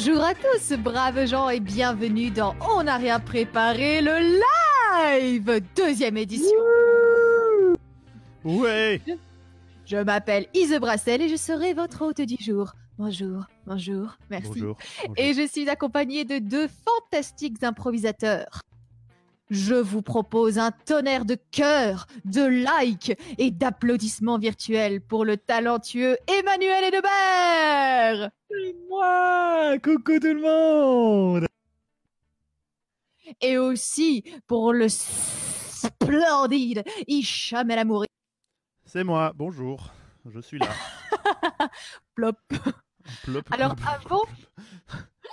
Bonjour à tous, braves gens, et bienvenue dans On n'a rien préparé, le live Deuxième édition. Ouais. Je m'appelle Ise Brassel et je serai votre hôte du jour. Bonjour, bonjour, merci. Bonjour. Et je suis accompagnée de deux fantastiques improvisateurs. Je vous propose un tonnerre de cœurs, de likes et d'applaudissements virtuels pour le talentueux Emmanuel Edebert C'est moi Coucou tout le monde Et aussi pour le splendide Hicham El Amouri. C'est moi. Bonjour. Je suis là. Plop. Plop, Alors, avant-.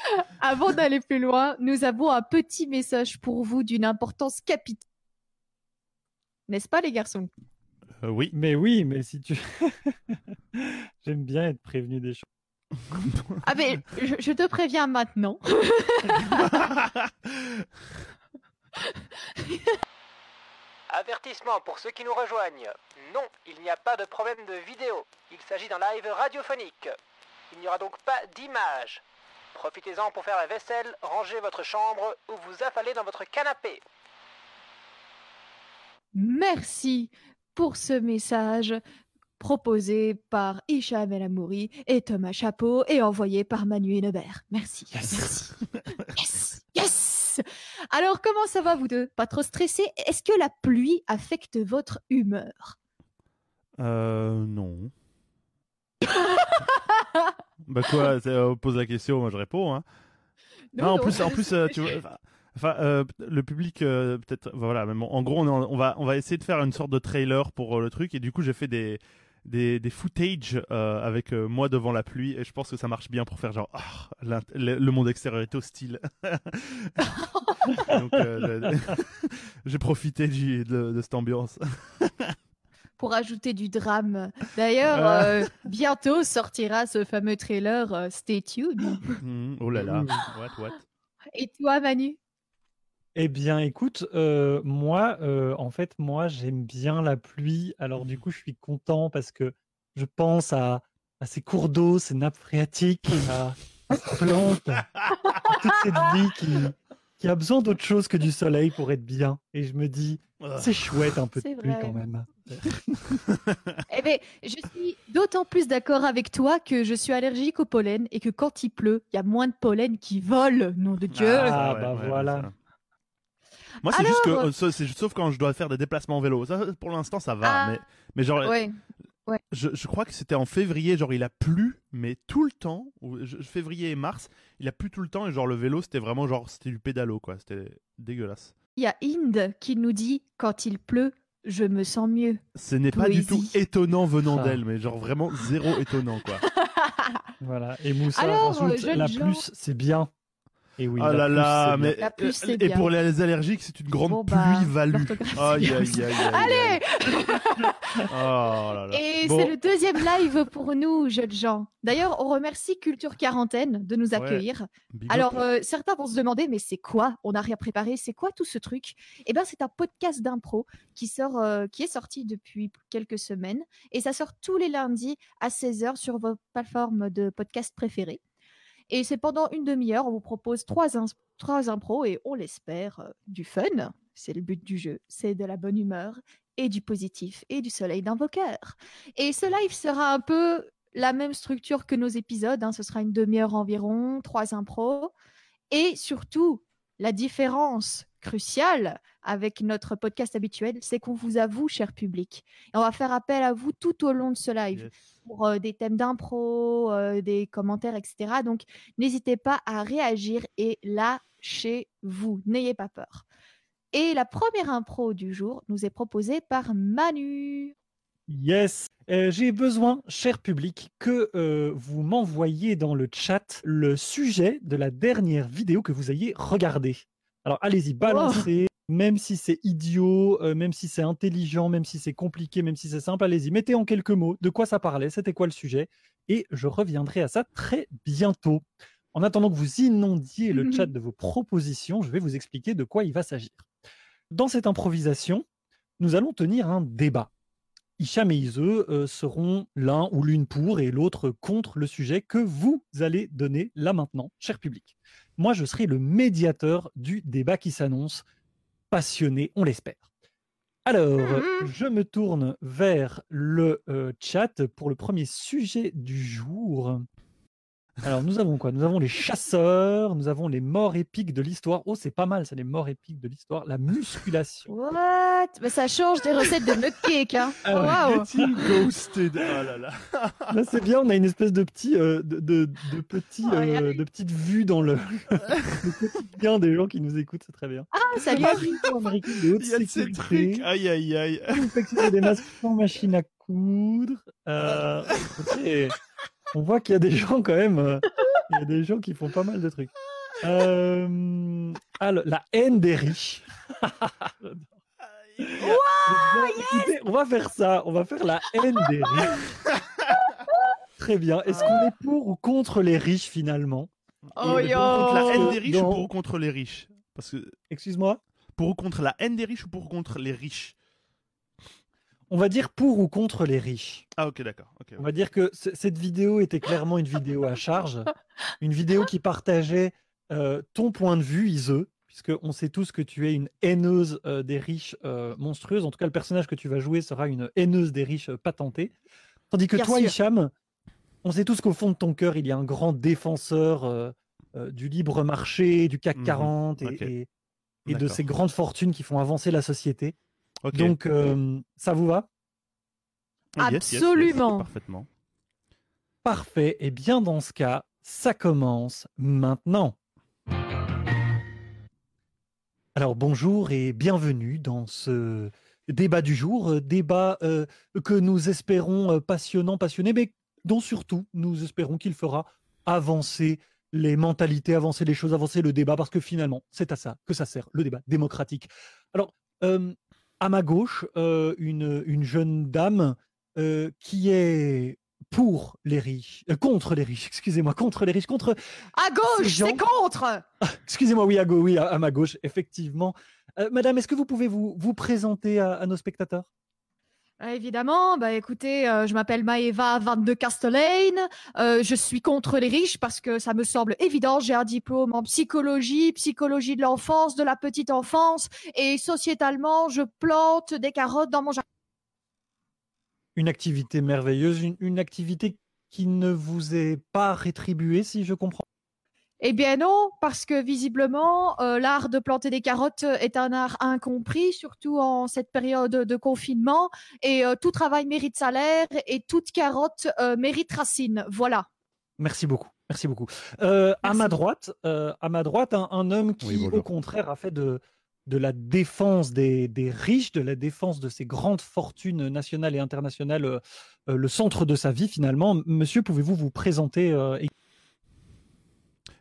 Avant d'aller plus loin, nous avons un petit message pour vous d'une importance capitale. N'est-ce pas les garçons? Euh, oui. Mais oui, mais si tu... J'aime bien être prévenu des choses. Ah mais je, je te préviens maintenant. Avertissement pour ceux qui nous rejoignent. Non, il n'y a pas de problème de vidéo. Il s'agit d'un live radiophonique. Il n'y aura donc pas d'image. Profitez-en pour faire la vaisselle, ranger votre chambre ou vous affaler dans votre canapé. Merci pour ce message proposé par Hicham El Amouri et Thomas Chapeau et envoyé par Manu Hennebert. Merci. Merci. Yes. Yes. Alors comment ça va vous deux? Pas trop stressé? Est-ce que la pluie affecte votre humeur? Euh, non. bah quoi c'est, euh, On pose la question, moi je réponds. Hein. Non, en plus, en plus, euh, tu vois. enfin, euh, le public, euh, peut-être, voilà. Même, en gros, on, on va, on va essayer de faire une sorte de trailer pour le truc, et du coup, j'ai fait des, des, des footage avec moi devant la pluie, et je pense que ça marche bien pour faire genre, Ah, le, le monde extérieur est hostile. Donc, j'ai profité du- de, de cette ambiance. Pour ajouter du drame. D'ailleurs, Ah. euh, bientôt sortira ce fameux trailer euh, Stay tuned. Mhm, oh là là, what, what? Et toi Manu? Eh bien, écoute, euh, moi, euh, en fait, moi, j'aime bien la pluie. Alors, du coup, je suis content parce que je pense à, à ces cours d'eau, ces nappes phréatiques, à, à ces plantes, à toute cette vie qui, qui a besoin d'autre chose que du soleil pour être bien. Et je me dis. C'est chouette un peu de C'est pluie vrai. quand même. Eh bien, je suis d'autant plus d'accord avec toi que je suis allergique au pollen et que quand il pleut, il y a moins de pollen qui vole, nom de Dieu. Ah, bah voilà. ça. Moi, c'est juste que, euh, ça, c'est juste- sauf quand je dois faire des déplacements en vélo. Ça, pour l'instant, ça va. Ah. Mais, mais genre, Ouais. je, je crois que c'était en février, genre, il a plu, mais tout le temps. ou je- février et mars, il a plu tout le temps. Et genre, le vélo, c'était vraiment genre, c'était du pédalo, quoi. C'était dégueulasse. Il y a Inde qui nous dit quand il pleut, je me sens mieux. Ce n'est pas du tout étonnant venant Ah. d'elle, mais genre vraiment zéro étonnant, quoi. Voilà. Et Moussa Alors, rajoute, jeunes la gens- plus, c'est bien. Et oui, oh la là plus, là, c'est bien. mais La pluie, c'est et bien. pour les allergiques, c'est une grande Bon, bah, pluie value. Aïe aïe aïe. Allez Oh là là. Et Bon. c'est le deuxième live pour nous, jeunes gens. D'ailleurs, on remercie Culture Quarantaine de nous accueillir. Alors, euh, certains vont se demander, mais c'est quoi On n'a rien préparé. C'est quoi tout ce truc? Eh bien, c'est un podcast d'impro qui sort, euh, qui est sorti depuis quelques semaines et ça sort tous les lundis à 16h sur vos plateformes de podcast préférées. Et c'est pendant une demi-heure, on vous propose trois, impros et on l'espère euh, du fun. C'est le but du jeu, c'est de la bonne humeur et du positif et du soleil dans vos cœurs. Et ce live sera un peu la même structure que nos épisodes. hein. Ce sera une demi-heure environ, trois impros. Et surtout, la différence cruciale avec notre podcast habituel, c'est qu'on vous avoue, cher public. Et on va faire appel à vous tout au long de ce live. Pour euh, des thèmes d'impro, euh, des commentaires, etc. Donc, n'hésitez pas à réagir et lâchez-vous. N'ayez pas peur. Et la première impro du jour nous est proposée par Manu. Yes. Euh, J'ai besoin, cher public, que euh, vous m'envoyiez dans le chat le sujet de la dernière vidéo que vous ayez regardée. Alors allez-y, balancez. Même si c'est idiot, euh, même si c'est intelligent, même si c'est compliqué, même si c'est simple, allez-y, mettez en quelques mots de quoi ça parlait, c'était quoi le sujet, et je reviendrai à ça très bientôt. En attendant que vous inondiez le chat de vos propositions, je vais vous expliquer de quoi il va s'agir. Dans cette improvisation, nous allons tenir un débat Hicham et Ise seront l'un ou l'une pour et l'autre contre le sujet que vous allez donner là maintenant, cher public. Moi, je serai le médiateur du débat qui s'annonce, passionné, on l'espère. Alors, mmh je me tourne vers le chat pour le premier sujet du jour. Alors, nous avons quoi? Nous avons les chasseurs, nous avons les morts épiques de l'histoire. Oh, c'est pas mal, ça, les morts épiques de l'histoire. La musculation. What? Mais ça change des recettes de nutcake, hein ah Getting ghosted. Oh là là. là c'est bien, on a une espèce de petit, euh, de, de, de, petit, euh, de petite vue dans le, le, quotidien des gens qui nous écoutent, c'est très bien. Ah, ça vient Il y a ces trucs. Aïe, aïe, aïe. des masques sans machine à coudre. Euh, on voit qu'il y a des gens quand même. Euh, il y a des gens qui font pas mal de trucs. Euh, alors, la haine des riches. on va faire ça. On va faire la haine des riches. Très bien. Est-ce qu'on est pour ou contre les riches finalement? Oh yo Pour contre la haine des riches ou pour ou contre les riches? Parce que. Excuse-moi? Pour ou contre la haine des riches ou pour ou contre les riches? On va dire pour ou contre les riches. Ah ok d'accord. On va dire que cette vidéo était clairement une vidéo à charge, une vidéo qui partageait euh, ton point de vue, Ise, puisque on sait tous que tu es une haineuse euh, des riches euh, monstrueuse. En tout cas, le personnage que tu vas jouer sera une haineuse des riches patentée. Tandis que toi, Hicham, on sait tous qu'au fond de ton cœur, il y a un grand défenseur du libre marché, du CAC 40 mhm. et, et de ces grandes fortunes qui font avancer la société. Donc, euh, ça vous va Absolument. parfaitement. Parfait. Et bien, dans ce cas, ça commence maintenant. Alors, bonjour et bienvenue dans ce débat du jour, euh, débat euh, que nous espérons passionnant, passionné, mais dont surtout nous espérons qu'il fera avancer les mentalités, avancer les choses, avancer le débat, parce que finalement, c'est à ça que ça sert, le débat démocratique. Alors, à ma gauche euh, une, une, jeune dame euh, qui est pour les riches, euh, contre les riches, excusez-moi, contre les riches, contre. À gauche, c'est contre ah, Excusez-moi, oui, à, gauche, oui, à, ma gauche, effectivement. Madame, est-ce que vous pouvez vous, vous présenter à nos spectateurs? Évidemment, bah écoutez, euh, je m'appelle Maeva Van de Castellane. Euh, je suis contre les riches parce que ça me semble évident. J'ai un diplôme en psychologie, psychologie de l'enfance, de la petite enfance, et sociétalement, je plante des carottes dans mon jardin. Une activité merveilleuse, une activité qui ne vous est pas rétribuée, si je comprends. Eh bien non, parce que visiblement, euh, l'art de planter des carottes est un art incompris, surtout en cette période de confinement. Et euh, tout travail mérite salaire et toute carotte euh, mérite racine. Voilà. Merci beaucoup. Merci beaucoup. À ma droite, à ma droite, un, homme qui, au contraire, a fait de, de la défense des, des, riches, de la défense de ces grandes fortunes nationales et internationales, le centre de sa vie finalement. Monsieur, pouvez-vous vous présenter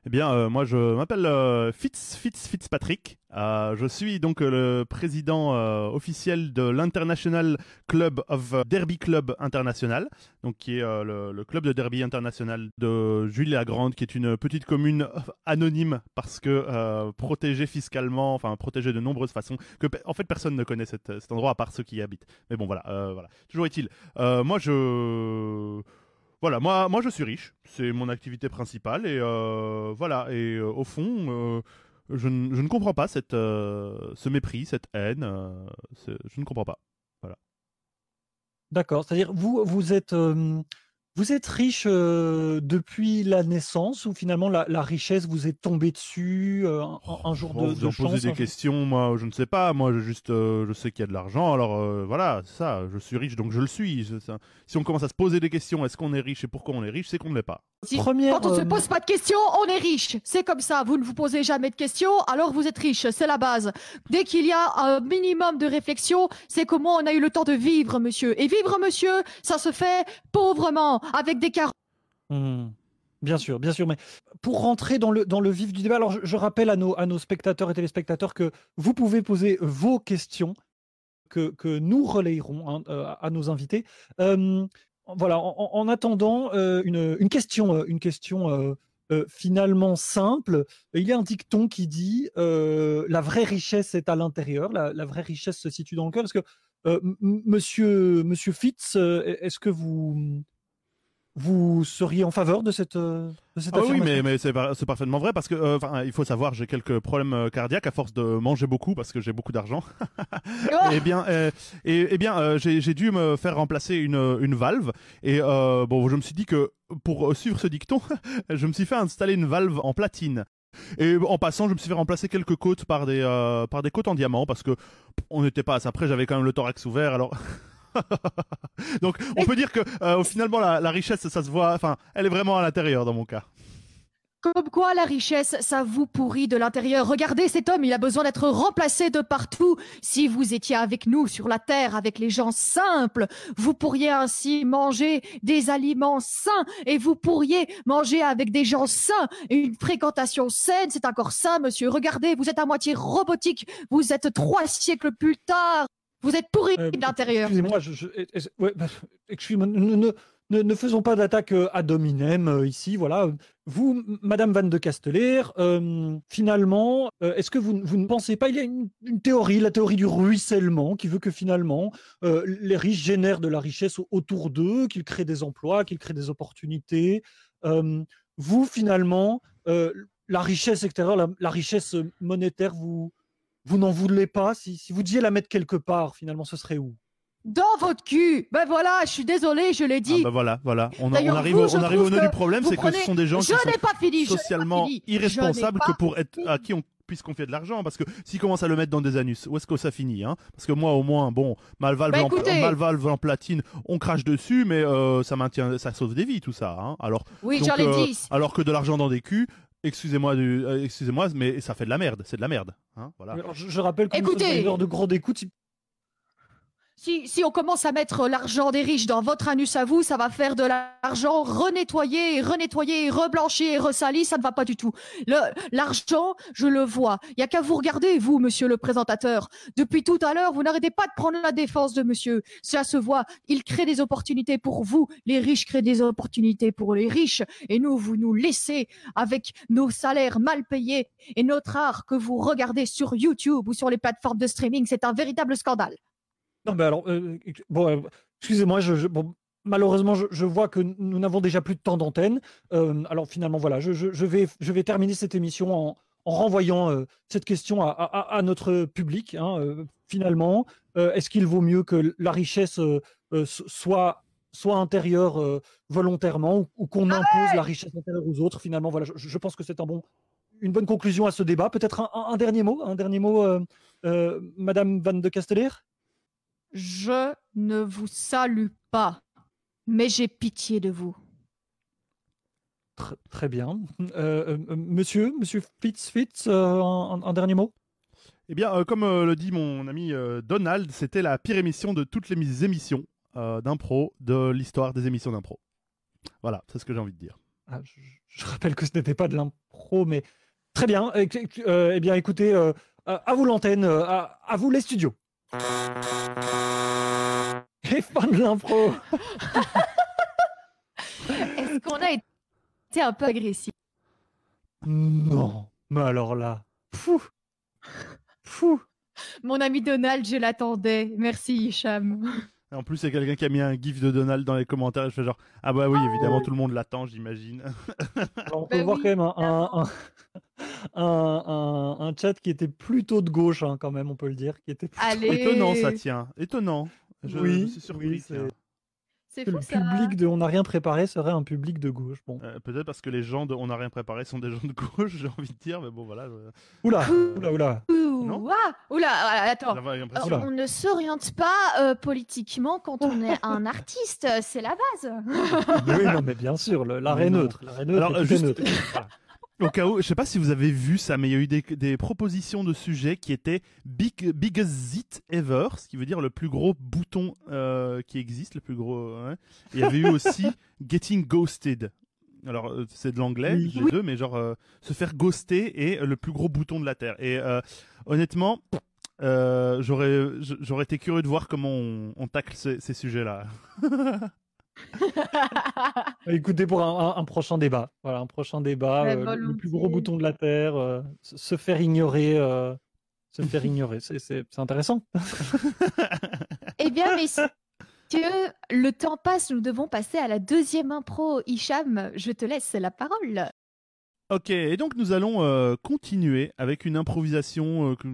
eh bien, euh, moi, je m'appelle euh, Fitz, Fitz Fitzpatrick. Euh, je suis donc le président officiel de l'International Club of Derby Club International, donc qui est le, club de derby international de Julie-la-Grande, qui est une petite commune anonyme parce que protégée fiscalement, enfin protégée de nombreuses façons, que en fait personne ne connaît cet endroit à part ceux qui y habitent. Mais bon, voilà, voilà. Toujours est-il. moi, je voilà, moi, moi je suis riche, c'est mon activité principale et euh, voilà. Et euh, au fond, euh, je, je, ne comprends pas cette, ce mépris, cette haine. je ne comprends pas. Voilà. D'accord. C'est-à-dire vous, vous êtes vous êtes riche depuis la naissance ou finalement la, richesse vous est tombée dessus un, jour de, vous en des questions, moi je ne sais pas. Moi je juste je sais qu'il y a de l'argent, alors voilà, ça. Je suis riche donc je le suis. si on commence à se poser des questions, est-ce qu'on est riche et pourquoi on est riche, c'est qu'on ne l'est pas. Quand on ne se pose pas de questions, on est riche. C'est comme ça. Vous ne vous posez jamais de questions, alors vous êtes riche. C'est la base. Dès qu'il y a un minimum de réflexion, c'est comment on a eu le temps de vivre, monsieur. Et vivre, monsieur, ça se fait pauvrement avec des carottes. Hmm. Bien sûr, bien sûr. Mais pour rentrer dans le, dans le vif du débat, alors je, rappelle à nos, à nos spectateurs et téléspectateurs que vous pouvez poser vos questions que, que nous relayerons hein, euh, à nos invités. Euh, voilà, en, attendant, euh, une, question, une question finalement simple. Il y a un dicton qui dit la vraie richesse est à l'intérieur, la, la, vraie richesse se situe dans le cœur. Parce que monsieur, monsieur Fitz, est-ce que vous vous seriez en faveur de cette, de cette ah Oui, mais, mais c'est, parfaitement vrai parce que il faut savoir, j'ai quelques problèmes cardiaques à force de manger beaucoup parce que j'ai beaucoup d'argent. et eh bien, et, eh bien, j'ai, j'ai dû me faire remplacer une, une valve et bon, je me suis dit que pour suivre ce dicton, je me suis fait installer une valve en platine. Et en passant, je me suis fait remplacer quelques côtes par des, euh, par des côtes en diamant parce que on n'était pas à ça. Après, j'avais quand même le thorax ouvert, alors. Donc, on peut dire que euh, finalement, la, richesse, ça se voit. Enfin, elle est vraiment à l'intérieur dans mon cas. Comme quoi la richesse, ça vous pourrit de l'intérieur. Regardez cet homme, il a besoin d'être remplacé de partout. Si vous étiez avec nous sur la terre, avec les gens simples, vous pourriez ainsi manger des aliments sains et vous pourriez manger avec des gens sains. Une fréquentation saine, c'est corps sain, monsieur. Regardez, vous êtes à moitié robotique. Vous êtes trois siècles plus tard. Vous êtes pourri euh, de l'intérieur. Excusez-moi, je, je, ouais, bah, excusez-moi, ne, ne, faisons pas d'attaque euh, ad hominem euh, ici. Voilà. Vous, Madame Van de Casteler, euh, finalement, est-ce que vous, ne pensez pas Il y a une, théorie, la théorie du ruissellement, qui veut que finalement, les riches génèrent de la richesse autour d'eux, qu'ils créent des emplois, qu'ils créent des opportunités. vous, finalement, la richesse extérieure, la, richesse monétaire, vous, vous n'en voulez pas? Si, si vous deviez la mettre quelque part, finalement, ce serait où? Dans votre cul. Ben voilà, je suis désolé, je l'ai dit. Ah ben voilà, voilà. On, arrive, on arrive au nœud du problème, c'est que ce sont des gens qui sont pas fini, socialement irresponsables que pour être à qui on puisse confier de l'argent parce que s'ils commencent à le mettre dans des anus, où est-ce que ça finit hein? Parce que moi au moins, bon, Malvalve, bah, en, en platine, on crache dessus, mais euh, ça maintient, ça sauve des vies tout ça. Hein? Alors, oui, j'en ai euh. Alors que de l'argent dans des culs, excusez-moi, euh, excusez-moi, mais ça fait de la merde, c'est de la merde. Hein voilà. je, rappelle que Écoutez, de gros d'écoute, si, on commence à mettre l'argent des riches dans votre anus à vous, ça va faire de l'argent renettoyé, renettoyé, reblanchi et ressali, ça ne va pas du tout. L'argent, je le vois. Il y a qu'à vous regarder, vous, monsieur le présentateur. Depuis tout à l'heure, vous n'arrêtez pas de prendre la défense de monsieur. Ça se voit. Il crée des opportunités pour vous. Les riches créent des opportunités pour les riches. Et nous, vous nous laissez avec nos salaires mal payés et notre art que vous regardez sur YouTube ou sur les plateformes de streaming. C'est un véritable scandale. Non, mais alors, euh, bon, euh, excusez-moi, je, bon, malheureusement, je, vois que nous n'avons déjà plus de temps d'antenne. Euh, alors finalement, voilà, je, vais, je vais terminer cette émission en, en renvoyant cette question à, à, notre public. Hein, finalement, est-ce qu'il vaut mieux que la richesse soit soit intérieure volontairement ou, qu'on ah impose la richesse intérieure aux autres? Finalement, voilà, je, pense que c'est un bon, une bonne conclusion à ce débat. Peut-être un, un, dernier mot, un dernier mot, Madame Van de Casteller je ne vous salue pas, mais j'ai pitié de vous. Très, bien. Euh, euh, monsieur, monsieur Fitz, Fitz euh, un, dernier mot? Eh bien, comme le dit mon ami Donald, c'était la pire émission de toutes les émissions d'impro de l'histoire des émissions d'impro. Voilà, c'est ce que j'ai envie de dire. Ah, je, rappelle que ce n'était pas de l'impro, mais très bien. eh bien, écoutez, à vous l'antenne, à vous les studios. Les fans de l'impro. Est-ce qu'on a été un peu agressif? Non, mais alors là, fou, fou. Mon ami Donald, je l'attendais. Merci Hicham. En plus, il y a quelqu'un qui a mis un gif de Donald dans les commentaires. Je fais genre, ah bah oui, évidemment, tout le monde l'attend, j'imagine. On peut bah voir quand même un, un, un, chat qui était plutôt de gauche, hein, quand même, on peut le dire. Qui était Étonnant, ça tient. Étonnant. Je, oui, suis surpris. c'est que le public de On n'a rien préparé serait un public de gauche. Bon. Euh, peut-être parce que les gens de On n'a rien préparé sont des gens de gauche, j'ai envie de dire, mais bon voilà. Oula, oula, oula. Non oula, attends. on ne s'oriente pas euh, politiquement quand on est un artiste, c'est la base. oui, non, mais bien sûr, l'arrêt neutre. neutre. Alors, juste, neutre. Au cas où, je sais pas si vous avez vu ça, mais il y a eu des, propositions de sujets qui étaient big, biggest it ever, ce qui veut dire le plus gros bouton euh, qui existe, le plus gros. Il y avait eu aussi getting ghosted. Alors euh, c'est de l'anglais, les deux, mais genre euh, se faire ghoster est le plus gros bouton de la terre. Et honnêtement, j'aurais j'aurais été curieux de voir comment on, on tacle ces, ces sujets-là. Écoutez, pour un, prochain débat, voilà, un prochain débat, euh, le plus gros bouton de la Terre, euh, se faire ignorer, euh, se faire ignorer, c'est intéressant. Eh bien, messieurs, le temps passe, nous devons passer à la deuxième impro. Hicham, je te laisse la parole. Ok, et donc nous allons euh, continuer avec une improvisation euh, que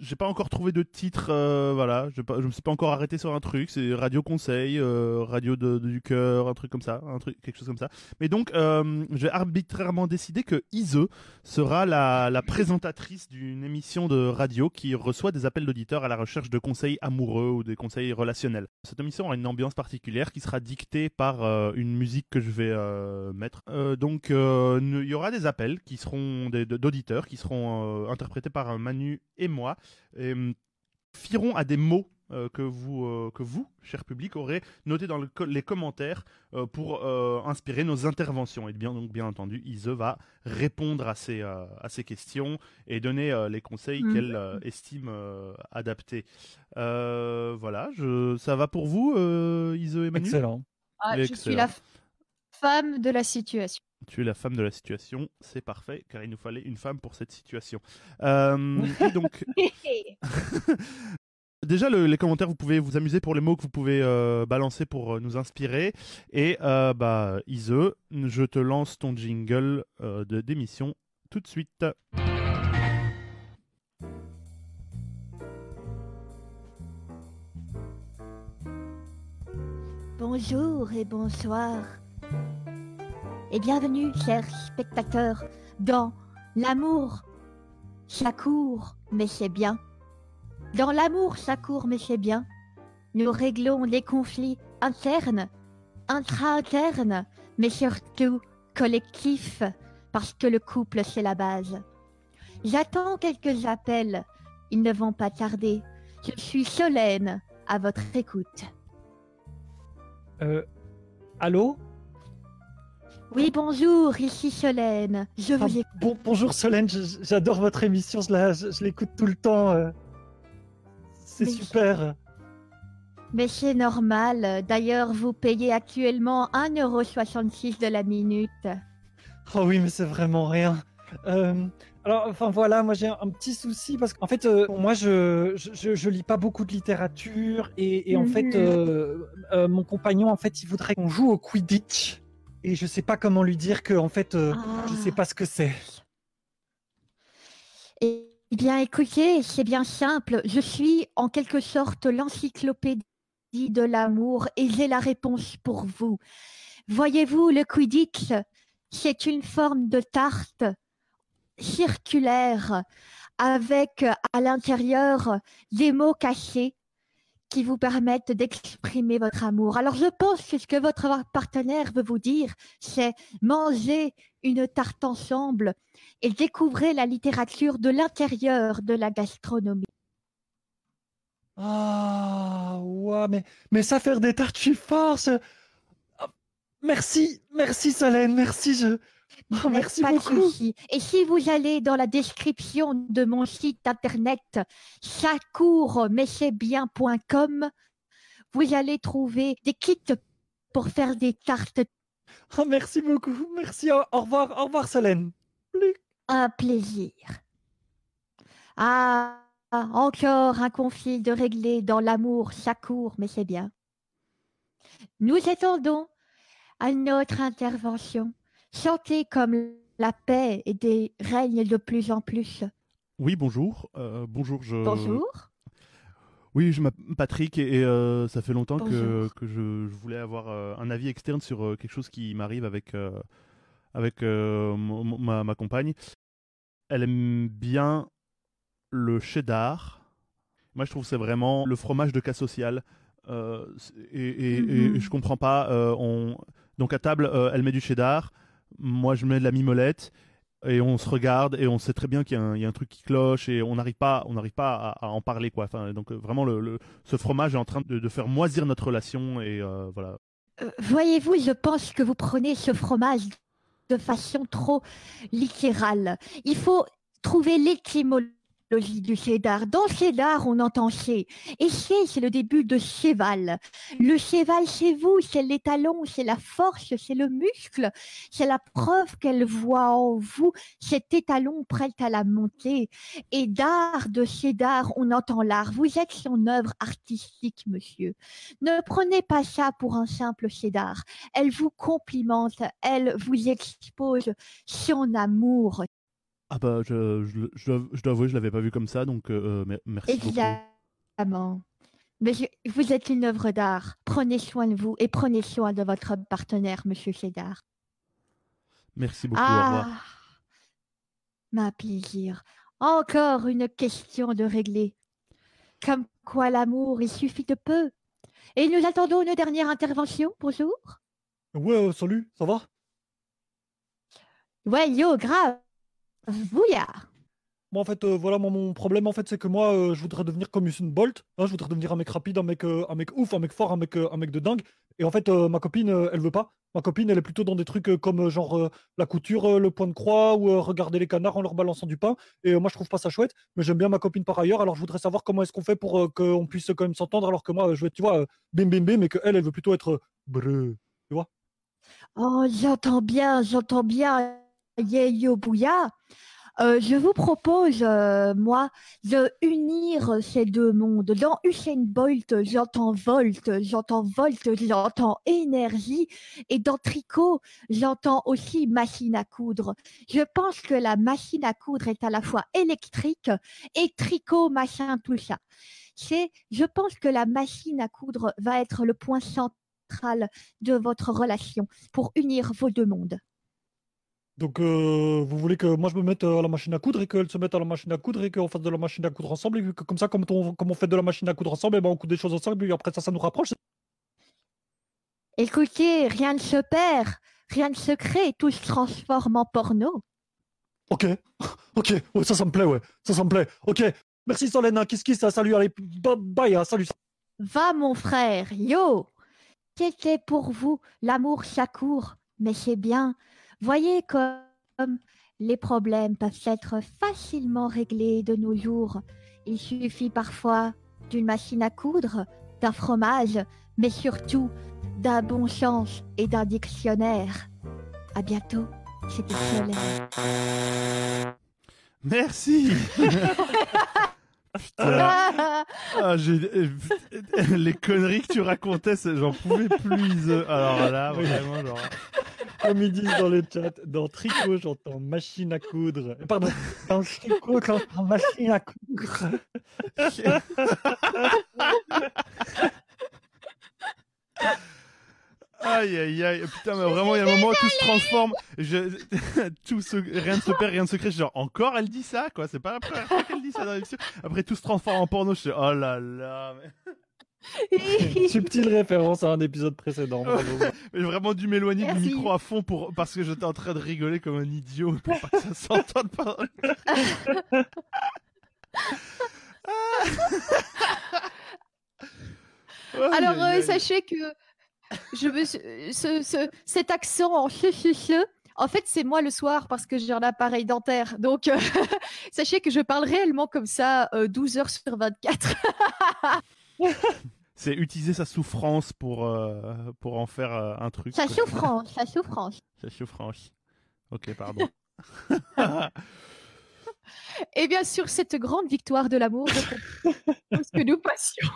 j'ai pas encore trouvé de titre, euh, voilà, je, je me suis pas encore arrêté sur un truc, c'est radio conseil, radio de, du cœur, un truc comme ça, quelque chose comme ça. Mais donc, je vais arbitrairement décider que Ise sera la, présentatrice d'une émission de radio qui reçoit des appels d'auditeurs à la recherche de conseils amoureux ou des conseils relationnels. Cette émission aura une ambiance particulière qui sera dictée par une musique que je vais mettre. donc, il y aura aura des appels qui seront d'auditeurs qui seront euh, interprétés par euh, Manu et moi et hum, fieront à des mots euh, que vous, que vous, cher public, aurez notés dans les commentaires pour inspirer nos interventions. Et bien, donc, bien entendu, Ise va répondre à ces, à ces questions et donner les conseils mmh. qu'elle estime adaptés. voilà, je, ça va pour vous, Ise et Manu? Excellent. Ah, je suis la femme de la situation. Tu es la femme de la situation, c'est parfait, car il nous fallait une femme pour cette situation. Euh, donc, déjà les commentaires, vous pouvez vous amuser pour les mots que vous pouvez euh, balancer pour euh, nous inspirer. Et bah, Ise, je te lance ton jingle de démission tout de suite. Bonjour et bonsoir et bienvenue, chers spectateurs, dans L'amour, ça court, mais c'est bien. Dans L'amour, ça court, mais c'est bien. Nous réglons les conflits internes, intra-internes, mais surtout collectifs, parce que le couple, c'est la base. J'attends quelques appels, ils ne vont pas tarder. Je suis Solène, à votre écoute. Euh, allô? Oui, bonjour, ici Solène. Je vous bon, bonjour Solène, j'adore votre émission, je l'écoute tout le temps. Euh. C'est super. Mais c'est normal. D'ailleurs, vous payez actuellement 1,66€ de la minute. Oh oui, mais c'est vraiment rien. Euh, alors, enfin voilà, moi j'ai un petit souci parce qu'en fait, euh, moi je, je, lis pas beaucoup de littérature et, en fait, mhm. mon compagnon, en fait, il voudrait qu'on joue au Quidditch et je sais pas comment lui dire que en fait euh, je sais pas ce que c'est. Eh bien écoutez, c'est bien simple, je suis en quelque sorte l'encyclopédie de l'amour et j'ai la réponse pour vous. Voyez-vous, le Quidditch, c'est une forme de tarte circulaire avec à l'intérieur des mots cachés qui vous permettent d'exprimer votre amour. Alors je pense que ce que votre partenaire veut vous dire, c'est manger une tarte ensemble et découvrir la littérature de l'intérieur de la gastronomie. Ah, ouais, mais, mais ça faire des tartes, je suis fort. Ah, merci, merci Solène, merci. Je, Merci beaucoup. Et si vous allez dans la description de mon site internet bien.com vous allez trouver des kits pour faire des tartes. Oh, merci beaucoup. Merci. Au, revoir. Au revoir, Solène. Un plaisir. Ah, encore un conflit de régler dans l'amour, ça court, mais c'est bien. Nous attendons à notre intervention. Sentez comme la paix et des règne de plus en plus. Oui, bonjour. Euh, bonjour, je... Bonjour. Oui, je m'appelle Patrick et, euh, ça fait longtemps que, que je, voulais avoir euh, un avis externe sur quelque chose qui m'arrive avec, avec ma, ma, compagne. Elle aime bien le cheddar. Moi, je trouve que c'est vraiment le fromage de cas social. et, et, mm-hmm. je comprends pas. on... Donc à table, elle met du cheddar moi je mets de la mimolette et on se regarde et on sait très bien qu'il y, a un truc qui cloche et on n'arrive pas, on n'arrive pas à, en parler quoi. Donc euh, vraiment ce fromage est en train de, faire moisir notre relation et euh, voilà. Euh, voyez-vous, je pense que vous prenez ce fromage de façon trop littérale. Il faut trouver l'étymologie du Cédar. Dans Cédar, on entend C. Et C, c'est le début de cheval. Le cheval, c'est vous, c'est l'étalon, c'est la force, c'est le muscle, c'est la preuve qu'elle voit en vous cet étalon prêt à la monter. Et d'art, de Cédar, on entend l'art. Vous êtes son œuvre artistique, monsieur. Ne prenez pas ça pour un simple Cédar. Elle vous complimente, elle vous expose son amour, ah bah, je, je, je, dois, je dois avouer, je l'avais pas vu comme ça, donc euh, euh merci Évidemment. Mais vous êtes une œuvre d'art. Prenez soin de vous et prenez soin de votre partenaire, Monsieur Cédar. Merci beaucoup. Ah, au revoir. Ma plaisir. Encore une question de régler. Comme quoi l'amour, il suffit de peu. Et nous attendons une dernière intervention. Bonjour. Ouais, euh, salut, ça va? Ouais, yo, grave. Bouillard. Moi, en fait, euh, voilà, mon, problème, en fait, c'est que moi, euh, je voudrais devenir comme Usain Bolt. Hein, je voudrais devenir un mec rapide, un mec, euh, un mec ouf, un mec fort, un mec, un mec de dingue. Et en fait, ma copine, elle veut pas. Ma copine, elle est plutôt dans des trucs comme genre la couture, le point de croix ou regarder les canards en leur balançant du pain. Et moi, je trouve pas ça chouette. Mais j'aime bien ma copine par ailleurs. Alors, je voudrais savoir comment est-ce qu'on fait pour qu'on puisse quand même s'entendre. Alors que moi, je veux, tu vois, bim bim bim, mais qu'elle, elle veut plutôt être breu. Tu vois Oh, j'entends bien, j'entends bien. Euh, je vous propose, euh, moi, de unir ces deux mondes. Dans Usain Bolt, j'entends Volt, j'entends Volt, j'entends énergie. Et dans Tricot, j'entends aussi machine à coudre. Je pense que la machine à coudre est à la fois électrique et tricot, machin, tout ça. C'est, je pense que la machine à coudre va être le point central de votre relation pour unir vos deux mondes. Donc, euh, vous voulez que moi je me mette à la machine à coudre et qu'elle se mette à la machine à coudre et qu'on fasse de la machine à coudre ensemble et que comme ça, comme on, comme on fait de la machine à coudre ensemble, et eh ben on coud des choses ensemble et après ça, ça nous rapproche. Écoutez, rien ne se perd, rien ne se crée, tout se transforme en porno. Ok, ok, ouais, ça, ça me plaît, ouais, ça, ça me plaît. Ok, merci Solène, qu'est-ce qui ça, salut, allez, bye, bye hein, salut. Va mon frère, yo. C'était pour vous, l'amour ça court, mais c'est bien, Voyez comme les problèmes peuvent être facilement réglés de nos jours. Il suffit parfois d'une machine à coudre, d'un fromage, mais surtout d'un bon sens et d'un dictionnaire. À bientôt, c'était Merci. Putain. Ah, les conneries que tu racontais, j'en pouvais plus. Alors là, vraiment, genre. Comme ils disent dans le chat, dans tricot, j'entends machine à coudre. Pardon, dans tricot, j'entends machine à coudre. Aïe aïe aïe, putain, mais vraiment, il y a un moment où tout se transforme. Je... tout se... Rien ne se perd, rien ne se crée. Genre, encore elle dit ça, quoi. C'est pas la première fois qu'elle dit ça dans l'émission. Après, tout se transforme en porno. Je suis, oh là là. Subtile référence à un épisode précédent. J'ai vraiment dû m'éloigner du micro à fond pour parce que j'étais en train de rigoler comme un idiot pour pas que ça s'entende pas. Alors euh, sachez que je veux ce, cet accent en en fait, c'est moi le soir parce que j'ai un appareil dentaire. Donc, euh, sachez que je parle réellement comme ça 12 euh, heures sur 24. c'est utiliser sa souffrance pour, euh, pour en faire un truc. Sa souffrance, sa souffrance. Sa souffrance. Ok, pardon. Et bien sûr, cette grande victoire de l'amour, que nous passions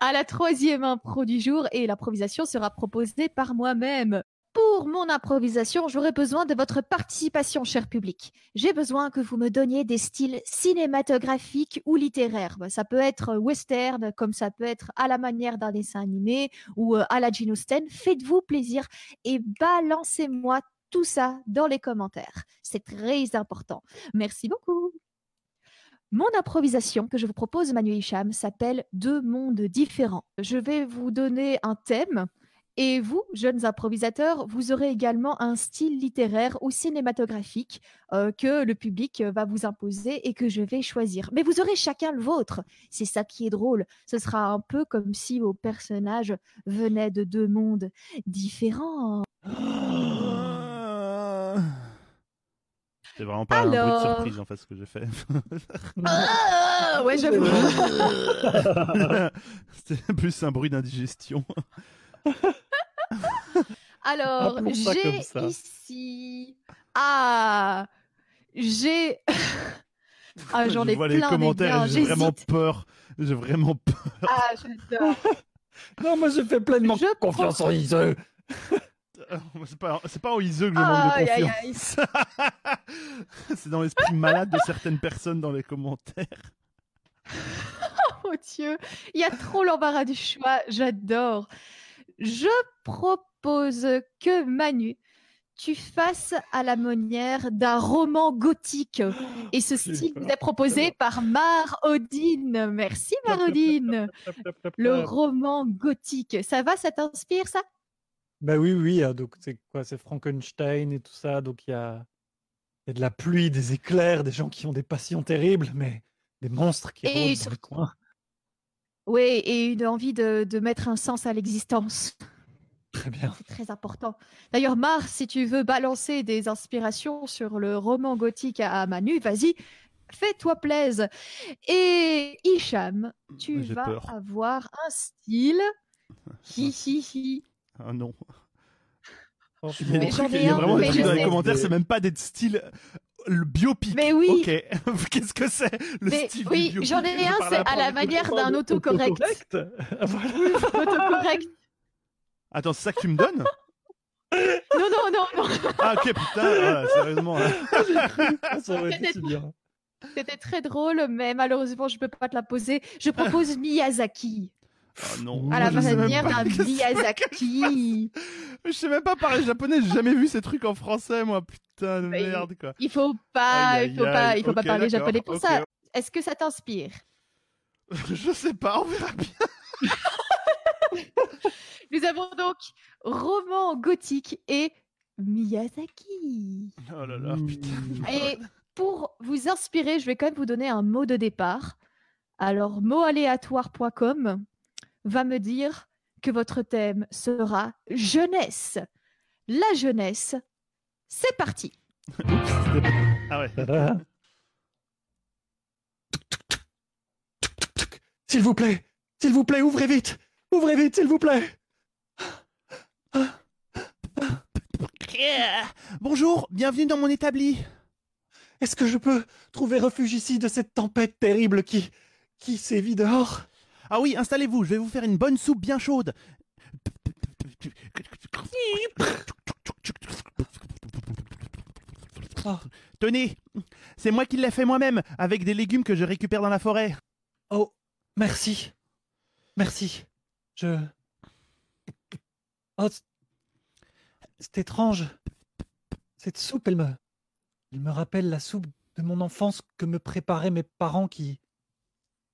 à la troisième impro du jour et l'improvisation sera proposée par moi-même. Pour mon improvisation, j'aurai besoin de votre participation, cher public. J'ai besoin que vous me donniez des styles cinématographiques ou littéraires. Bah, ça peut être western, comme ça peut être à la manière d'un dessin animé ou euh, à la Gene Austen. Faites-vous plaisir et balancez-moi tout ça dans les commentaires. C'est très important. Merci beaucoup. Mon improvisation que je vous propose, Manuel Hicham, s'appelle Deux mondes différents. Je vais vous donner un thème et vous, jeunes improvisateurs, vous aurez également un style littéraire ou cinématographique euh, que le public va vous imposer et que je vais choisir. Mais vous aurez chacun le vôtre. C'est ça qui est drôle. Ce sera un peu comme si vos personnages venaient de deux mondes différents. C'est vraiment pas un bruit de surprise en fait ce que j'ai fait. ah, ouais, j'avoue. C'était plus un bruit d'indigestion. Alors, j'ai ici. Ah, j'ai. ah, j'en ai plein. les commentaires, j'ai vraiment peur. J'ai vraiment peur. Ah, j'adore. non, moi, je fais pleinement je confiance en Iseux. C'est pas, c'est pas en Iseux que je manque de confiance. c'est dans l'esprit malade de certaines personnes dans les commentaires. oh Dieu, il y a trop l'embarras du choix. J'adore. Je propose que Manu, tu fasses à la manière d'un roman gothique. Et ce style est proposé par Mar Odine. Merci Mar Odine. Le roman gothique. Ça va, ça t'inspire ça? Bah oui, oui. Hein, donc c'est quoi C'est Frankenstein et tout ça. Donc il y a, y a, de la pluie, des éclairs, des gens qui ont des passions terribles, mais des monstres qui rôdent dans le coin. Oui, et une envie de, de mettre un sens à l'existence. Très bien. C'est très important. D'ailleurs, Mars, si tu veux balancer des inspirations sur le roman gothique à Manu, vas-y, fais-toi plaise. Et Hicham, tu vas avoir un style. Hi hi hi. Ah non. Il y a, des trucs, il y a vraiment des trucs dans les commentaires, c'est même pas des styles le biopic. Mais oui. Ok. Qu'est-ce que c'est le style Oui, j'en ai un, c'est à la manière d'un autocorrect. Autocorrect. Attends, c'est ça que tu me donnes? Non, non, non, non. Ah ok, putain, sérieusement. bien. C'était très drôle, mais malheureusement, je peux pas te la poser. Je propose Miyazaki. Oh non. À la manière d'un Miyazaki. Je sais même pas parler japonais, j'ai jamais vu ces trucs en français, moi. Putain de merde, quoi. Il faut pas, il faut pas, il faut pas parler japonais pour ça. Est-ce que ça t'inspire Je sais pas, on verra bien. Nous avons donc roman gothique et Miyazaki. Oh là là, putain. Et pour vous inspirer, je vais quand même vous donner un mot de départ. Alors, motaléatoire.com va me dire que votre thème sera jeunesse. La jeunesse, c'est parti. ah ouais. S'il vous plaît, s'il vous plaît, ouvrez vite. Ouvrez vite, s'il vous plaît. Bonjour, bienvenue dans mon établi. Est-ce que je peux trouver refuge ici de cette tempête terrible qui qui sévit dehors? Ah oui, installez-vous, je vais vous faire une bonne soupe bien chaude. Ah. Tenez, c'est moi qui l'ai fait moi-même, avec des légumes que je récupère dans la forêt. Oh, merci. Merci. Je... Oh, c'est étrange. Cette soupe, elle me, elle me rappelle la soupe de mon enfance que me préparaient mes parents qui,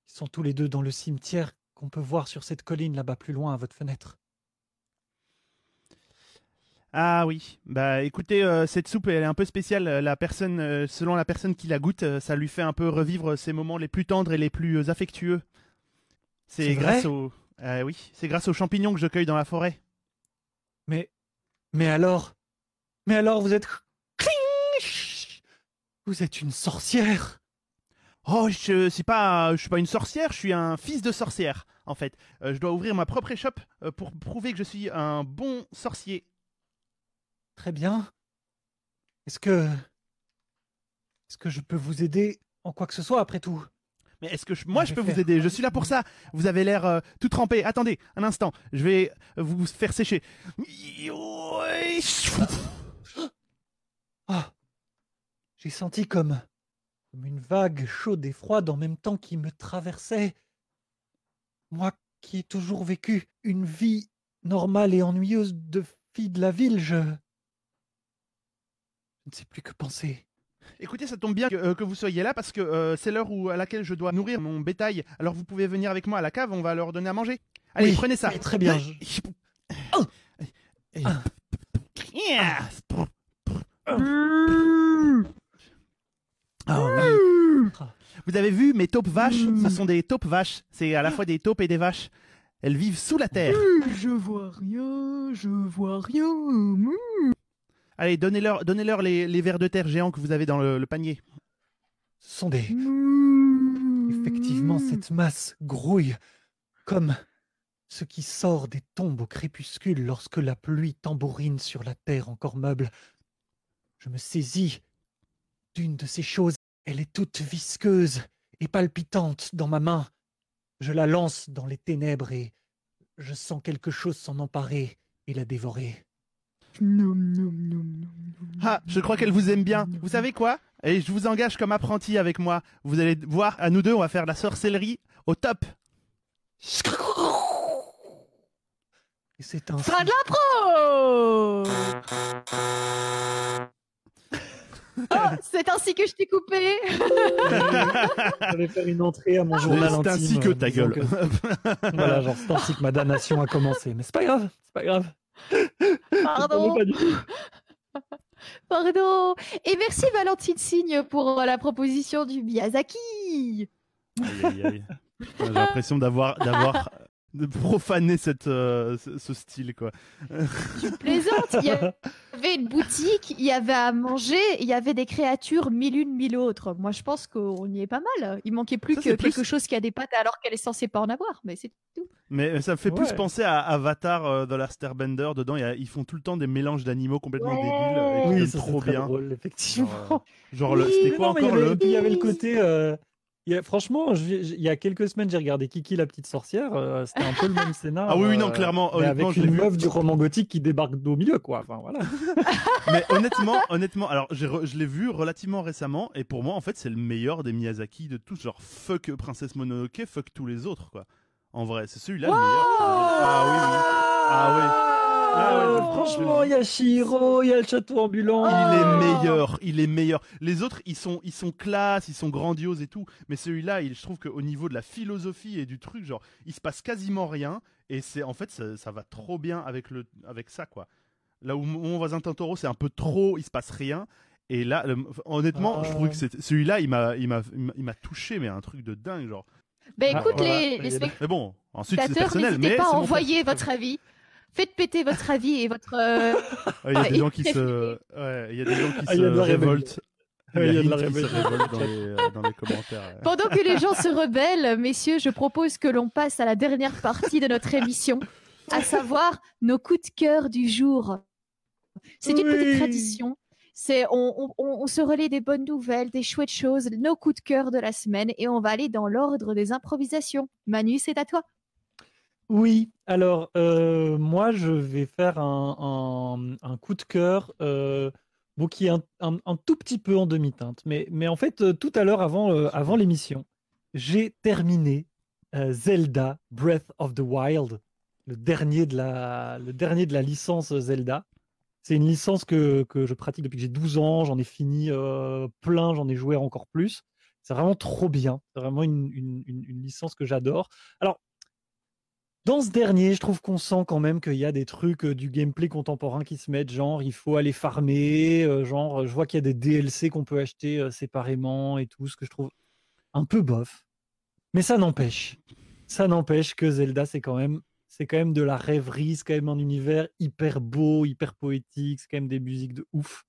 sont tous les deux dans le cimetière qu'on peut voir sur cette colline là-bas plus loin à votre fenêtre. Ah oui, bah écoutez, euh, cette soupe elle est un peu spéciale. La personne, euh, selon la personne qui la goûte, euh, ça lui fait un peu revivre ses moments les plus tendres et les plus affectueux. C'est grâce au, oui, c'est grâce aux champignons que je cueille dans la forêt. Mais mais alors Mais alors, vous êtes. Vous êtes une sorcière Oh, je suis pas, je suis pas une sorcière, je suis un fils de sorcière, en fait. Euh, je dois ouvrir ma propre échoppe euh, pour prouver que je suis un bon sorcier. Très bien. Est-ce que. Est-ce que je peux vous aider en quoi que ce soit après tout? Mais est-ce que moi je peux vous aider? Je suis là pour ça. Vous avez l'air euh, tout trempé. Attendez un instant. Je vais vous faire sécher. Ah, j'ai senti comme, comme une vague chaude et froide en même temps qui me traversait. Moi qui ai toujours vécu une vie normale et ennuyeuse de fille de la ville, je... je ne sais plus que penser. Écoutez, ça tombe bien que, euh, vous soyez là parce que euh, c'est l'heure à laquelle je dois nourrir mon bétail. Alors vous pouvez venir avec moi à la cave, on va leur donner à manger. Allez, prenez ça. très bien. Ah vous avez vu mes taupes vaches Ce sont des taupes vaches. C'est à la fois des taupes et des vaches. Elles vivent sous la terre. Je vois rien, je vois rien. Allez, donnez-leur donnez -leur les, les vers de terre géants que vous avez dans le, panier. Ce sont des... Effectivement, cette masse grouille comme ce qui sort des tombes au crépuscule lorsque la pluie tambourine sur la terre encore meuble. Je me saisis d'une de ces choses. Elle est toute visqueuse et palpitante dans ma main. Je la lance dans les ténèbres et je sens quelque chose s'en emparer et la dévorer. Ah, je crois qu'elle vous aime bien. Vous savez quoi? Et je vous engage comme apprenti avec moi. Vous allez voir, à nous deux, on va faire la sorcellerie au top. Et c'est un. Fin de l'impro Oh, c'est ainsi que je t'ai coupé. Je vais faire une entrée à mon journal intime. C'est ainsi que ta gueule. voilà, genre c'est ainsi que ma damnation a commencé. Mais c'est pas grave, c'est pas grave. Pardon. Pardon. Et merci Valentine Signe pour la proposition du Miyazaki. Aïe, aïe, aïe. J'ai l'impression d'avoir d'avoir de profaner cette, euh, ce style, quoi. Tu plaisantes Il y avait une boutique, il y avait à manger, il y avait des créatures mille une, mille autres. Moi, je pense qu'on y est pas mal. Il manquait plus que quelque chose qui a des pattes alors qu'elle est censée pas en avoir, mais c'est tout. Mais ça me fait plus penser à Avatar euh, dans la Starbender. Dedans, ils font tout le temps des mélanges d'animaux complètement débiles. oui, c'est trop bien. Drôle, effectivement. Genre, c'était quoi encore le Il y avait le côté. Euh, franchement, il y a quelques semaines, j'ai regardé Kiki la petite sorcière. Euh, c'était un peu le même scénario. Ah oui, non, euh, clairement. avec une meuf du roman gothique qui débarque au milieu, quoi. Enfin, voilà. mais honnêtement, honnêtement, alors je l'ai vu relativement récemment, et pour moi, en fait, c'est le meilleur des Miyazaki de tous. Genre, fuck Princesse Mononoke, fuck tous les autres, quoi. En vrai, c'est celui-là le meilleur. Ah oui, oui. Ah oui. Ah franchement, il y a Shiro, il y a le château ambulant. Il est ah. meilleur, il est meilleur. Les autres, ils sont, ils sont classe, ils sont grandioses et tout. Mais celui-là, je trouve qu'au niveau de la philosophie et du truc, genre, il se passe quasiment rien. Et c'est, en fait, ça, va trop bien avec le, avec ça, quoi. Là où mon voisin Tantoro, c'est un peu trop, il se passe rien. Et là, honnêtement, je trouve que ah. celui-là, il m'a, il m'a, il m'a touché, mais un truc de dingue, genre. Ben écoute, les, les spectateurs, mais bon, ensuite c'est personnel, mais pas à envoyer votre avis. Faites péter votre avis et votre. Euh, il y a des gens qui se, il y a des gens qui se révoltent. Il y a, de la révolte dans les, euh, dans les commentaires. Pendant que les gens se rebellent, messieurs, je propose que l'on passe à la dernière partie de notre émission, à savoir nos coups de cœur du jour. C'est une petite tradition. C'est on, on, on, se relaie des bonnes nouvelles, des chouettes choses, nos coups de cœur de la semaine, et on va aller dans l'ordre des improvisations. Manu, c'est à toi. Oui, alors euh, moi je vais faire un, un, coup de cœur euh, qui est un, un, tout petit peu en demi-teinte. Mais, mais en fait, euh, tout à l'heure, avant, euh, avant l'émission, j'ai terminé Zelda Breath of the Wild, le dernier de la, le dernier de la licence Zelda. C'est une licence que, que je pratique depuis que j'ai 12 ans, j'en ai fini plein, j'en ai joué encore plus. C'est vraiment trop bien, c'est vraiment une, une, une licence que j'adore. Alors, dans ce dernier, je trouve qu'on sent quand même qu'il y a des trucs euh, du gameplay contemporain qui se mettent, genre il faut aller farmer, euh, genre je vois qu'il y a des DLC qu'on peut acheter euh, séparément et tout, ce que je trouve un peu bof. Mais ça n'empêche, ça n'empêche que Zelda c'est quand même c'est quand même de la rêverie, c'est quand même un univers hyper beau, hyper poétique, c'est quand même des musiques de ouf.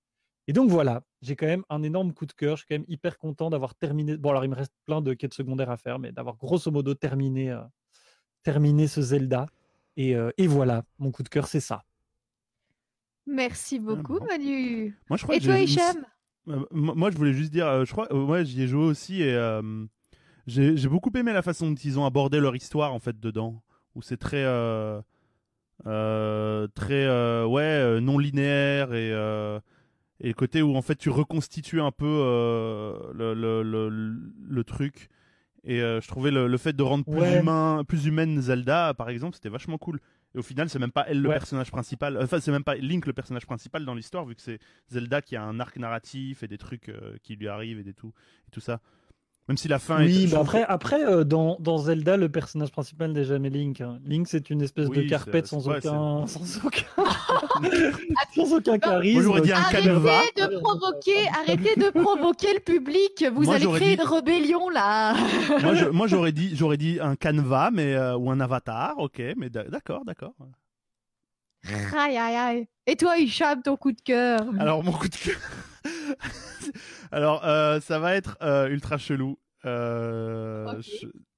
Et donc voilà, j'ai quand même un énorme coup de cœur, je suis quand même hyper content d'avoir terminé. Bon alors il me reste plein de quêtes secondaires à faire, mais d'avoir grosso modo terminé terminer ce Zelda. Et, euh, et voilà, mon coup de cœur, c'est ça. Merci beaucoup, Manu. Moi, je crois et toi, Hicham euh, Moi, je voulais juste dire, euh, je crois, moi, j'y ai joué aussi et j'ai beaucoup aimé la façon dont ils ont abordé leur histoire en fait dedans, où c'est très très ouais non linéaire et et le côté où en fait tu reconstitues un peu le, le, le, le, truc et euh, je trouvais le, fait de rendre plus, humain, plus humaine Zelda, par exemple, c'était vachement cool. Et au final, c'est même pas elle le personnage principal. Enfin, c'est même pas Link le personnage principal dans l'histoire, vu que c'est Zelda qui a un arc narratif et des trucs euh, qui lui arrivent et, tout, et tout ça. Même si la fin oui, est. Bah après, après euh, dans, dans, Zelda, le personnage principal n'est jamais Link. Hein. Link, c'est une espèce de carpette sans, aucun... sans aucun. sans aucun charisme. Moi, dit un arrêtez de provoquer, arrêtez de provoquer le public. Vous allez créer une rébellion là. moi, j'aurais dit, j'aurais dit un canevas, mais euh, ou un avatar, ok, mais d'accord, d'accord. Aïe, aïe, aïe. Et toi, Hicham, ton coup de cœur? Alors, mon coup de cœur. Alors, euh, ça va être euh, ultra chelou. Euh,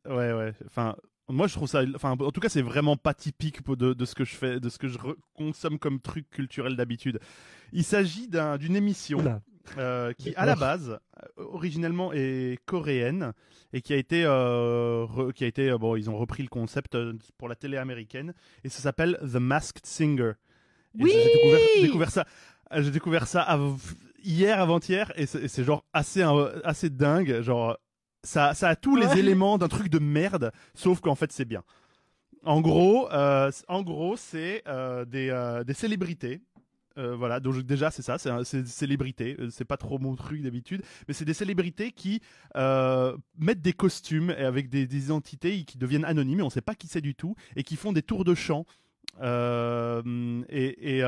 ouais, ouais. Enfin, moi, je trouve ça. Enfin, en tout cas, c'est vraiment pas typique de, de, ce que je fais, de ce que je consomme comme truc culturel d'habitude. Il s'agit d'une émission euh, qui, à la base, originellement est coréenne et qui a été, euh, qui a été, bon, ils ont repris le concept pour la télé américaine et ça s'appelle The Masked Singer. oui. J'ai découvert, ça. J'ai découvert ça hier, avant-hier, et c'est genre assez, assez dingue. Genre, ça, ça a tous les éléments d'un truc de merde, sauf qu'en fait, c'est bien. En gros, en gros, c'est des, des célébrités euh, voilà, donc déjà c'est ça, c'est des célébrités, euh, c'est pas trop mon truc d'habitude, mais c'est des célébrités qui euh, mettent des costumes avec des, identités qui deviennent anonymes, et on sait pas qui c'est du tout, et qui font des tours de chant. et, et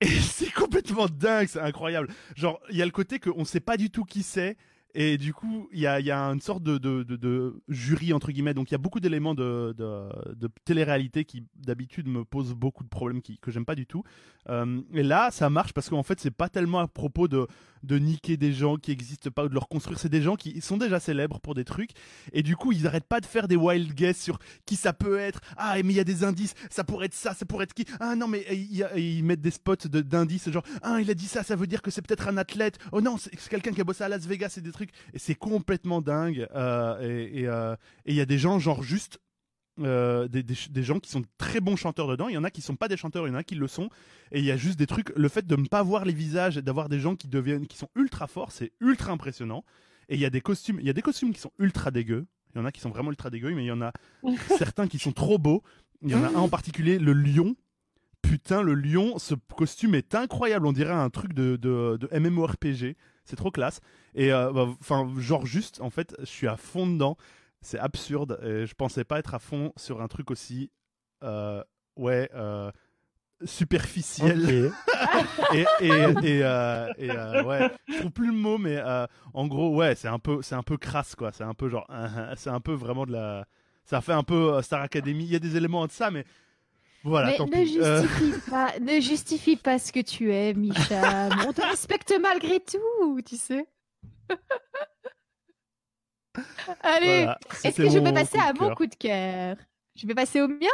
c'est complètement dingue, c'est incroyable. Genre, il y a le côté qu'on sait pas du tout qui c'est, et du coup, il y a, y a, une sorte de, de, de, jury, entre guillemets. Donc, il y a beaucoup d'éléments de, de, télé-réalité qui, d'habitude, me posent beaucoup de problèmes qui, que j'aime pas du tout. Euh, et là, ça marche parce qu'en fait, c'est pas tellement à propos de, de niquer des gens qui existent pas ou de leur construire. C'est des gens qui sont déjà célèbres pour des trucs. Et du coup, ils arrêtent pas de faire des wild guesses sur qui ça peut être. Ah, mais il y a des indices. Ça pourrait être ça, ça pourrait être qui. Ah non, mais ils mettent des spots d'indices. Genre, ah, il a dit ça, ça veut dire que c'est peut-être un athlète. Oh non, c'est quelqu'un qui a bossé à Las Vegas et des trucs. Et c'est complètement dingue. Euh, euh, et il y a des gens, genre, juste euh, des, des, gens qui sont très bons chanteurs dedans. Il y en a qui sont pas des chanteurs, il y en a qui le sont. Et il y a juste des trucs. Le fait de ne pas voir les visages, d'avoir des gens qui deviennent, qui sont ultra forts, c'est ultra impressionnant. Et il y a des costumes, il y a des costumes qui sont ultra dégueux. Il y en a qui sont vraiment ultra dégueux, mais il y en a certains qui sont trop beaux. Il y en a un en particulier, le lion. Putain, le lion, ce costume est incroyable. On dirait un truc de, de, de MMORPG. C'est trop classe. Et euh, bah, enfin, genre juste, en fait, je suis à fond dedans. C'est absurde. Et je pensais pas être à fond sur un truc aussi, euh, ouais, euh, superficiel. et et, et, euh, et euh, ouais, je trouve plus le mot, mais euh, en gros, ouais, c'est un peu, c'est un peu crasse, quoi. C'est un peu genre, c'est un peu vraiment de la. Ça fait un peu Star Academy. Il y a des éléments de ça, mais voilà, mais tant ne justifie pas, ne justifie pas ce que tu es, Micha. On te respecte malgré tout, tu sais. Allez, est-ce que je peux passer à mon coup de cœur? Je vais passer au mien?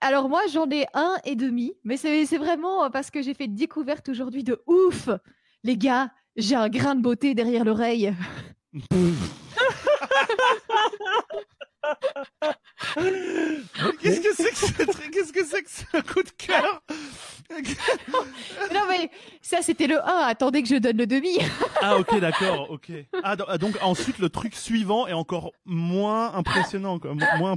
Alors moi, j'en ai un et demi, mais c'est vraiment parce que j'ai fait une découverte aujourd'hui de ouf. Les gars, j'ai un grain de beauté derrière l'oreille. Qu'est-ce que c'est que ce Qu'est-ce que c'est que ce coup de cœur? Non mais ça c'était le 1, attendez que je donne le demi. ah OK, d'accord, OK. Ah, ah, donc ensuite le truc suivant est encore moins impressionnant quoi, moins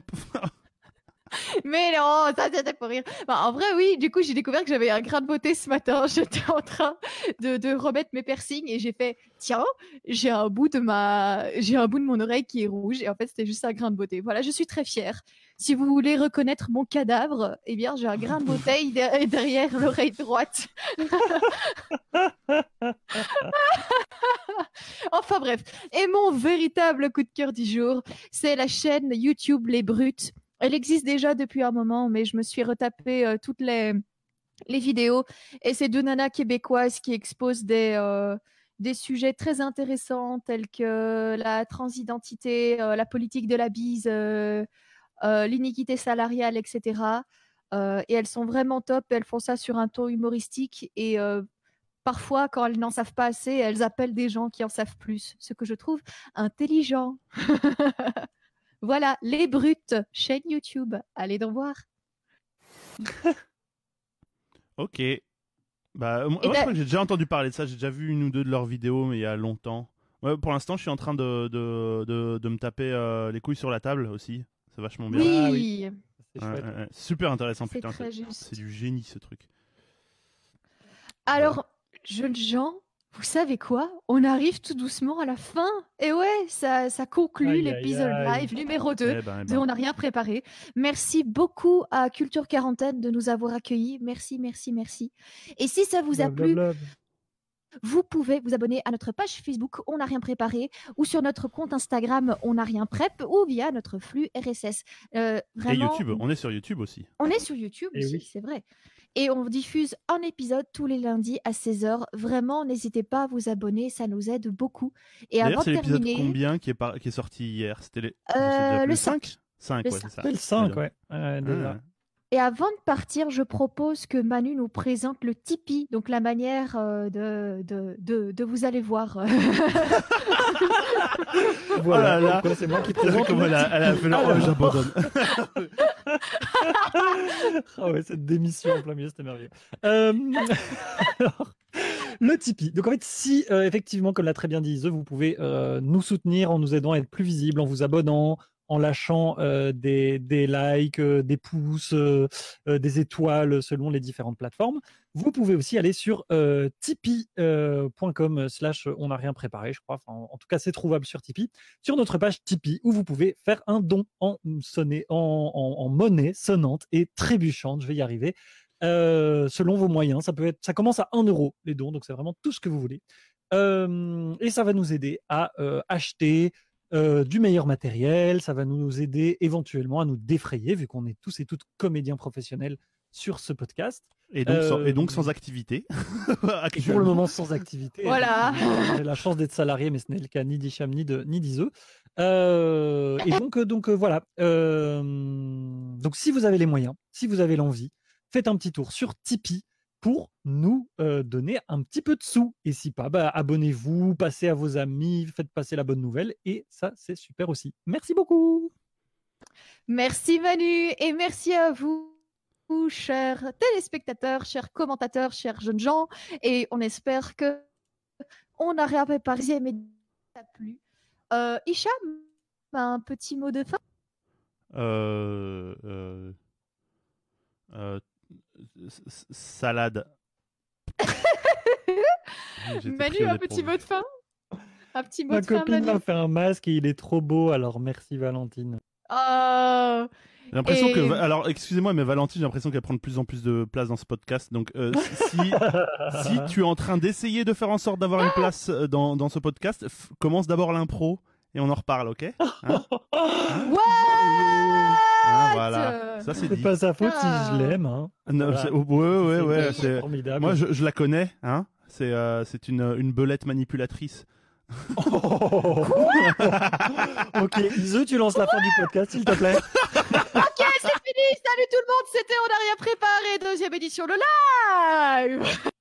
Mais non, ça c'était pour rire. Bah, en vrai, oui, du coup, j'ai découvert que j'avais un grain de beauté ce matin. J'étais en train de, remettre mes piercings et j'ai fait tiens, j'ai un bout de ma j'ai un bout de mon oreille qui est rouge et en fait, c'était juste un grain de beauté. Voilà, je suis très fière. Si vous voulez reconnaître mon cadavre, eh bien, j'ai un grain de beauté derrière l'oreille droite. enfin bref, et mon véritable coup de cœur du jour, c'est la chaîne YouTube Les Brutes elle existe déjà depuis un moment, mais je me suis retapé euh, toutes les, vidéos. Et c'est deux nanas québécoises qui exposent des, euh, des sujets très intéressants tels que la transidentité, euh, la politique de la bise, l'iniquité salariale, etc. et elles sont vraiment top. Elles font ça sur un ton humoristique et parfois, quand elles n'en savent pas assez, elles appellent des gens qui en savent plus, ce que je trouve intelligent. Voilà, Les Brutes, chaîne YouTube. Allez donc voir. ok. Bah, moi, je crois que j'ai déjà entendu parler de ça. J'ai déjà vu une ou deux de leurs vidéos, mais il y a longtemps. pour l'instant, je suis en train de, de, de, me taper euh, les couilles sur la table aussi. C'est vachement bien. Oui. Ah super intéressant, putain. C'est du génie ce truc. Alors, jeunes gens, vous savez quoi? On arrive tout doucement à la fin. Et ouais, ça, ça conclut l'épisode live numéro 2 eh ben, eh ben. On n'a rien préparé. Merci beaucoup à Culture Quarantaine de nous avoir accueillis. Merci, merci, merci. Et si ça vous a plu, vous pouvez vous abonner à notre page Facebook On n'a rien préparé ou sur notre compte Instagram On n'a rien prep ou via notre flux RSS. Euh, Et YouTube, on est sur YouTube aussi. On est sur YouTube eh aussi, c'est vrai. Et on diffuse un épisode tous les lundis à 16h. Vraiment, n'hésitez pas à vous abonner, ça nous aide beaucoup. Et avant c'est l'épisode combien qui est, qui est sorti hier? C'était euh, le 5. 5, ouais, c'est ça. le 5, ouais. Ah. Et avant de partir, je propose que Manu nous présente le Tipeee, donc la manière euh, de, de, de, de, vous aller voir. voilà, oh c'est moi qui présente. Comme elle a, elle a fait le oh, j'abandonne. oh ouais, cette démission en plein milieu, c'était merveilleux. Euh... alors, le Tipeee. Donc en fait, si euh, effectivement, comme l'a très bien dit Ise, vous pouvez euh, nous soutenir en nous aidant à être plus visible, en vous abonnant, en lâchant des, likes, des pouces, des étoiles selon les différentes plateformes. Vous pouvez aussi aller sur tipeee.com slash on n'a rien préparé, je crois. en, tout cas, c'est trouvable sur Tipeee, sur notre page Tipeee, où vous pouvez faire un don en, en, monnaie sonnante et trébuchante, je vais y arriver, selon vos moyens. Ça, peut être, ça commence à 1 euro les dons, donc c'est vraiment tout ce que vous voulez. et ça va nous aider à acheter euh, du meilleur matériel, ça va nous aider éventuellement à nous défrayer, vu qu'on est tous et toutes comédiens professionnels sur ce podcast. Et donc, sans, et donc sans euh, activité. pour le moment sans activité. Voilà. J'ai la chance d'être salarié, mais ce n'est le cas ni d'Icham ni de ni d'Iseux. Euh, et donc, donc voilà. donc si vous avez les moyens, si vous avez l'envie, faites un petit tour sur Tipeee pour nous donner un petit peu de sous. Et si pas, bah, abonnez-vous, passez à vos amis, faites passer la bonne nouvelle. Et ça, c'est super aussi. Merci beaucoup. Merci Manu et merci à vous. Chers téléspectateurs, chers commentateurs, chers jeunes gens, et on espère que on a réapparu mais ça plu. Euh, Hicham, un petit mot de fin? Euh, euh, euh salade. Manu, un petit mot de fin? Un petit mot Ma de fin, copine m'a fait un masque et il est trop beau, alors merci Valentine. Oh j'ai l'impression que, alors excusez-moi, mais Valentine, j'ai l'impression qu'elle prend de plus en plus de place dans ce podcast. Donc, euh, si, si tu es en train d'essayer de faire en sorte d'avoir une place euh, dans, dans ce podcast, commence d'abord l'impro et on en reparle, ok? Hein? Ouais ah, voilà. Ça, c'est pas sa faute si je l'aime. Hein. Non, ouais, ouais, ouais. Moi, je, je, la connais. Hein. C'est euh, c'est une, une belette manipulatrice. Oh ok, Ise, tu lances la fin du podcast, s'il te plaît. ok, c'est fini. Salut tout le monde. C'était On n'a rien préparé. Deuxième édition, le live.